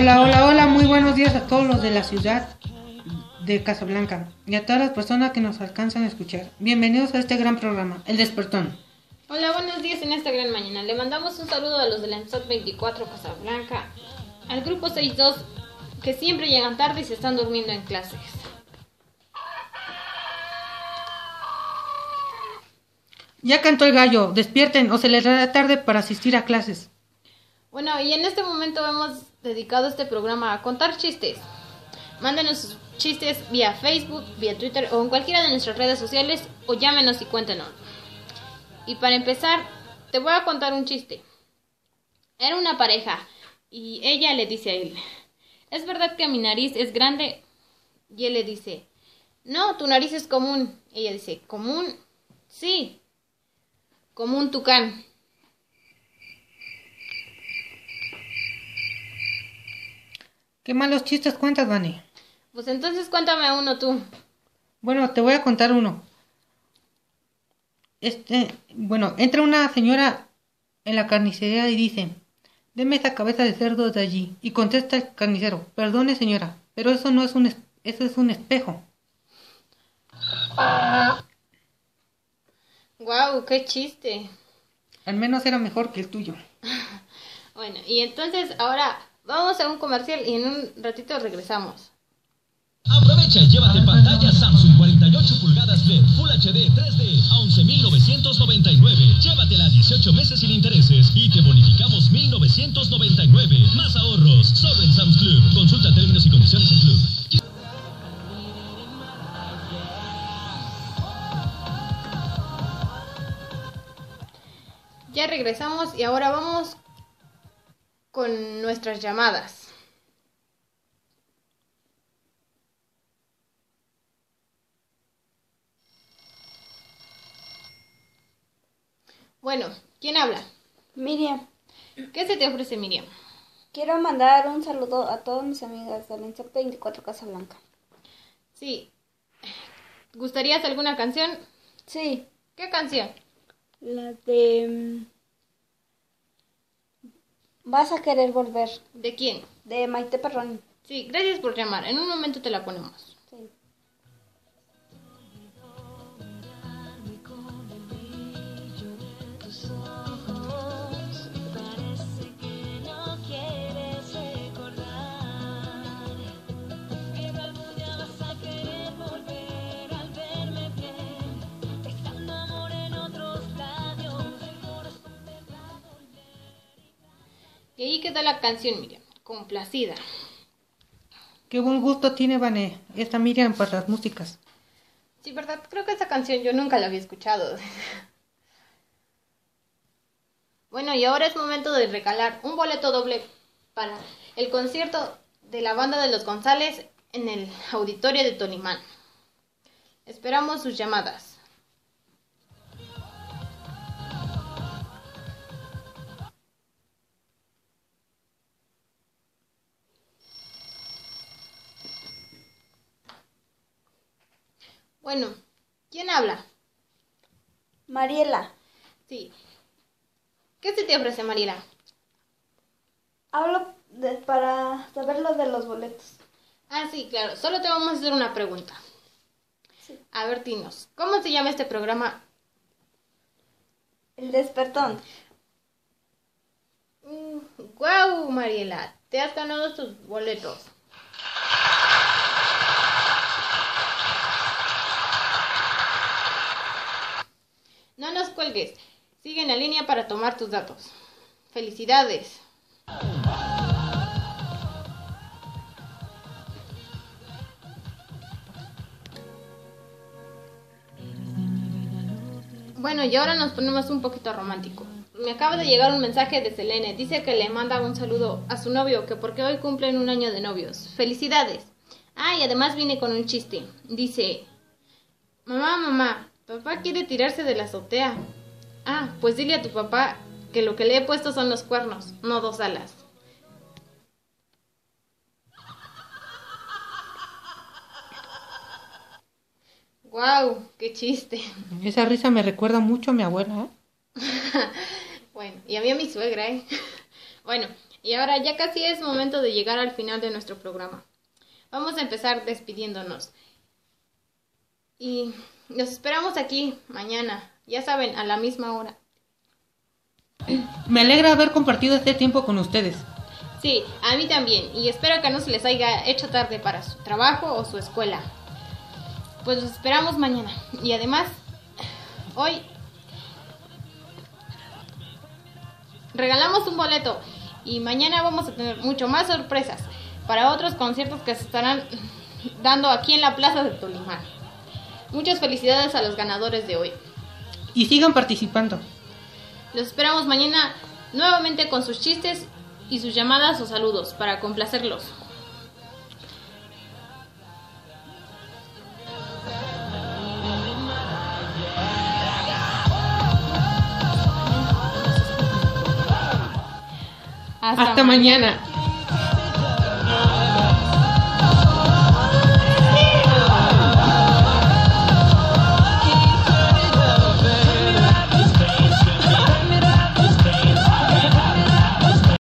Hola, hola, hola, muy buenos días a todos los de la ciudad de Casablanca y a todas las personas que nos alcanzan a escuchar. Bienvenidos a este gran programa, El Despertón. Hola, buenos días en esta gran mañana. Le mandamos un saludo a los de la EMSAT 24 Casablanca, al grupo 62 que siempre llegan tarde y se están durmiendo en clases. Ya cantó el gallo, despierten o se les dará tarde para asistir a clases. Bueno, y en este momento hemos dedicado este programa a contar chistes. Mándenos sus chistes vía Facebook, vía Twitter o en cualquiera de nuestras redes sociales o llámenos y cuéntenos. Y para empezar, te voy a contar un chiste. Era una pareja y ella le dice a él, ¿es verdad que mi nariz es grande? Y él le dice, no, tu nariz es común. Ella dice, ¿común? Sí, como un tucán. ¿Qué malos chistes cuentas, Vani? Pues entonces cuéntame uno tú. Bueno, te voy a contar uno. Este, bueno, entra una señora en la carnicería y dice, deme esa cabeza de cerdo de allí. Y contesta el carnicero, perdone señora, pero eso no es un, eso es un espejo. Guau, qué chiste. Al menos era mejor que el tuyo. bueno, y entonces ahora vamos a un comercial y en un ratito regresamos. Aprovecha y llévate pantalla Samsung 48 pulgadas de Full HD 3D a 11.999. Llévatela 18 meses sin intereses y te bonificamos 1.999. Más ahorros, solo en Sam's Club. Consulta términos y condiciones en Club. Ya regresamos y ahora vamos con nuestras llamadas. Bueno, ¿quién habla? Miriam, ¿Qué se te ofrece, Miriam? quiero mandar un saludo a todas mis amigas del INSEP 24 Casablanca. Sí. ¿Gustarías alguna canción? Sí, ¿Qué canción? la de... Vas a querer volver, ¿De quién? de Maite Perroni. Sí, gracias por llamar. En un momento te la ponemos. Y ahí quedó la canción, Miriam. Complacida. Qué buen gusto tiene Vané, esta Miriam para las músicas. Sí, ¿verdad? Creo que esa canción yo nunca la había escuchado. bueno, y ahora es momento de regalar un boleto doble para el concierto de la banda de los González en el auditorio de Tonimán. Esperamos sus llamadas. Bueno, ¿quién habla? Mariela, Sí. ¿Qué se te ofrece, Mariela? hablo de- para saber lo de los boletos. Ah, sí, claro. Solo te vamos a hacer una pregunta. Sí. A ver, dinos, ¿cómo se llama este programa? El despertón. Mm, ¡Guau, Mariela! Te has ganado tus boletos. Cuelgues. Sigue en la línea para tomar tus datos. Felicidades. Bueno, y ahora nos ponemos un poquito romántico. Me acaba de llegar un mensaje de Selene. Dice que le manda un saludo a su novio, que porque hoy cumplen un año de novios. ¡Felicidades! Ah, y además viene con un chiste. Dice, mamá, mamá, papá quiere tirarse de la azotea. Ah, pues dile a tu papá que lo que le he puesto son los cuernos, no dos alas. ¡Guau! ¡Qué chiste! Esa risa me recuerda mucho a mi abuela. ¿eh? Bueno, y a mí a mi suegra, ¿eh? Bueno, Y ahora ya casi es momento de llegar al final de nuestro programa. Vamos a empezar despidiéndonos. Y los esperamos aquí mañana, ya saben, a la misma hora. Me alegra haber compartido este tiempo con ustedes. Sí, a mí también. Y espero que no se les haya hecho tarde para su trabajo o su escuela. Pues los esperamos mañana. Y además, hoy regalamos un boleto. Y mañana vamos a tener mucho más sorpresas para otros conciertos que se estarán dando aquí en la Plaza de Tolimán. Muchas felicidades a los ganadores de hoy. Y sigan participando. Los esperamos mañana nuevamente con sus chistes y sus llamadas o saludos para complacerlos. Hasta, mañana.